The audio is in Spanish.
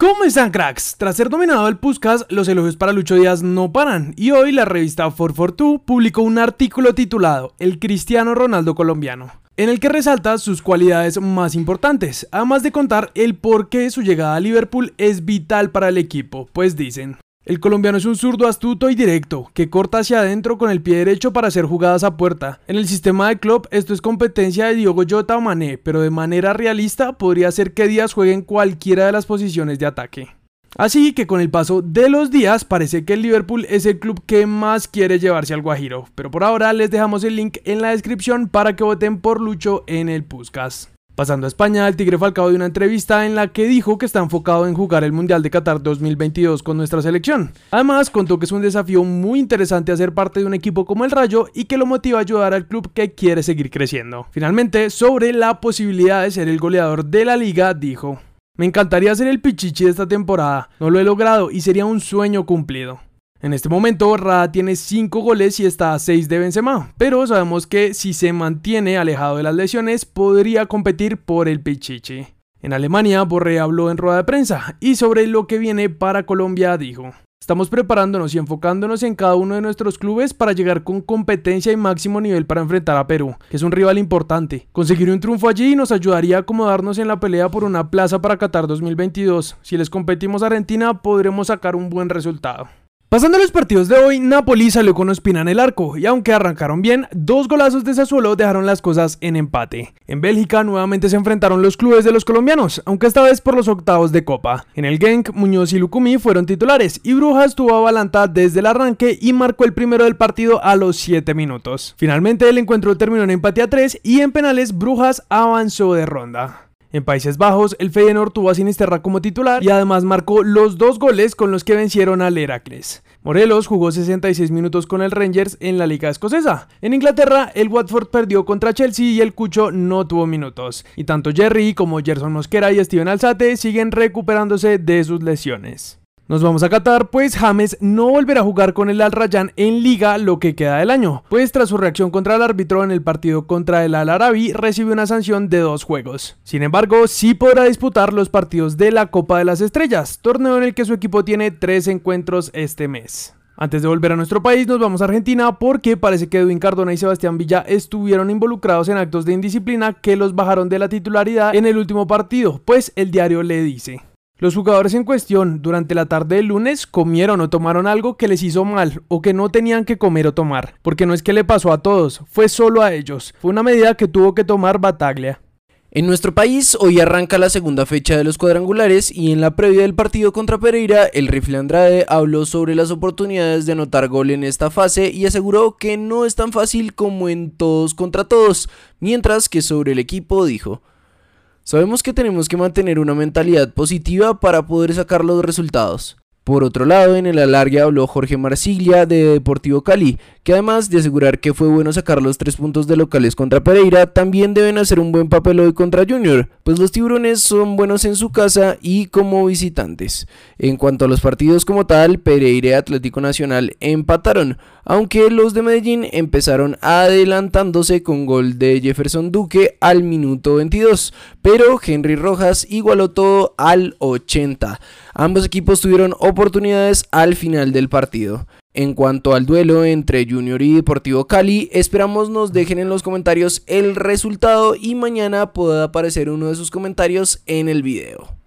¿Cómo están cracks? Tras ser dominado el Puskas, los elogios para Lucho Díaz no paran y hoy la revista 442 publicó un artículo titulado El Cristiano Ronaldo colombiano, en el que resalta sus cualidades más importantes, además de contar el por qué su llegada a Liverpool es vital para el equipo, pues dicen, el colombiano es un zurdo astuto y directo, que corta hacia adentro con el pie derecho para hacer jugadas a puerta. En el sistema de club esto es competencia de Diogo Jota o Mané, pero de manera realista podría ser que Díaz juegue en cualquiera de las posiciones de ataque. Así que con el paso de los días parece que el Liverpool es el club que más quiere llevarse al Guajiro, pero por ahora les dejamos el link en la descripción para que voten por Lucho en el Puskas. Pasando a España, el Tigre Falcao dio una entrevista en la que dijo que está enfocado en jugar el Mundial de Qatar 2022 con nuestra selección. Además, contó que es un desafío muy interesante hacer parte de un equipo como el Rayo y que lo motiva a ayudar al club que quiere seguir creciendo. Finalmente, sobre la posibilidad de ser el goleador de la liga, dijo, me encantaría ser el pichichi de esta temporada, no lo he logrado y sería un sueño cumplido. En este momento, Rada tiene 5 goles y está a 6 de Benzema, pero sabemos que si se mantiene alejado de las lesiones, podría competir por el Pichichi. En Alemania, Borré habló en rueda de prensa y sobre lo que viene para Colombia dijo: Estamos preparándonos y enfocándonos en cada uno de nuestros clubes para llegar con competencia y máximo nivel para enfrentar a Perú, que es un rival importante. Conseguir un triunfo allí nos ayudaría a acomodarnos en la pelea por una plaza para Qatar 2022. Si les competimos a Argentina, podremos sacar un buen resultado. Pasando a los partidos de hoy, Napoli salió con Ospina en el arco y aunque arrancaron bien, dos golazos de Sassuolo dejaron las cosas en empate. En Bélgica nuevamente se enfrentaron los clubes de los colombianos, aunque esta vez por los octavos de copa. En el Genk, Muñoz y Lucumí fueron titulares y Brujas tuvo a Balanta desde el arranque y marcó el primero del partido a los 7 minutos. Finalmente el encuentro terminó en empate a 3 y en penales Brujas avanzó de ronda. En Países Bajos, el Feyenoord tuvo a Sinisterra como titular y además marcó los dos goles con los que vencieron al Heracles. Morelos jugó 66 minutos con el Rangers en la Liga Escocesa. En Inglaterra, el Watford perdió contra Chelsea y el Cucho no tuvo minutos. Y tanto Jerry como Gerson Mosquera y Steven Alzate siguen recuperándose de sus lesiones. Nos vamos a Qatar, pues James no volverá a jugar con el Al Rayyan en liga lo que queda del año, pues tras su reacción contra el árbitro en el partido contra el Al Arabi recibió una sanción de dos juegos. Sin embargo, sí podrá disputar los partidos de la Copa de las Estrellas, torneo en el que su equipo tiene tres encuentros este mes. Antes de volver a nuestro país, nos vamos a Argentina porque parece que Edwin Cardona y Sebastián Villa estuvieron involucrados en actos de indisciplina que los bajaron de la titularidad en el último partido, pues el diario le dice. Los jugadores en cuestión durante la tarde del lunes comieron o tomaron algo que les hizo mal o que no tenían que comer o tomar, porque no es que le pasó a todos, fue solo a ellos. Fue una medida que tuvo que tomar Bataglia. En nuestro país hoy arranca la segunda fecha de los cuadrangulares y en la previa del partido contra Pereira, el rifle Andrade habló sobre las oportunidades de anotar gol en esta fase y aseguró que no es tan fácil como en todos contra todos, mientras que sobre el equipo dijo, Sabemos que tenemos que mantener una mentalidad positiva para poder sacar los resultados. Por otro lado, en el alargue habló Jorge Marsiglia de Deportivo Cali, que además de asegurar que fue bueno sacar los tres puntos de locales contra Pereira, también deben hacer un buen papel hoy contra Junior, pues los tiburones son buenos en su casa y como visitantes. En cuanto a los partidos como tal, Pereira y Atlético Nacional empataron, aunque los de Medellín empezaron adelantándose con gol de Jefferson Duque al minuto 22, pero Henry Rojas igualó todo al 80. Ambos equipos tuvieron oportunidades al final del partido. En cuanto al duelo entre Junior y Deportivo Cali, esperamos nos dejen en los comentarios el resultado y mañana pueda aparecer uno de sus comentarios en el video.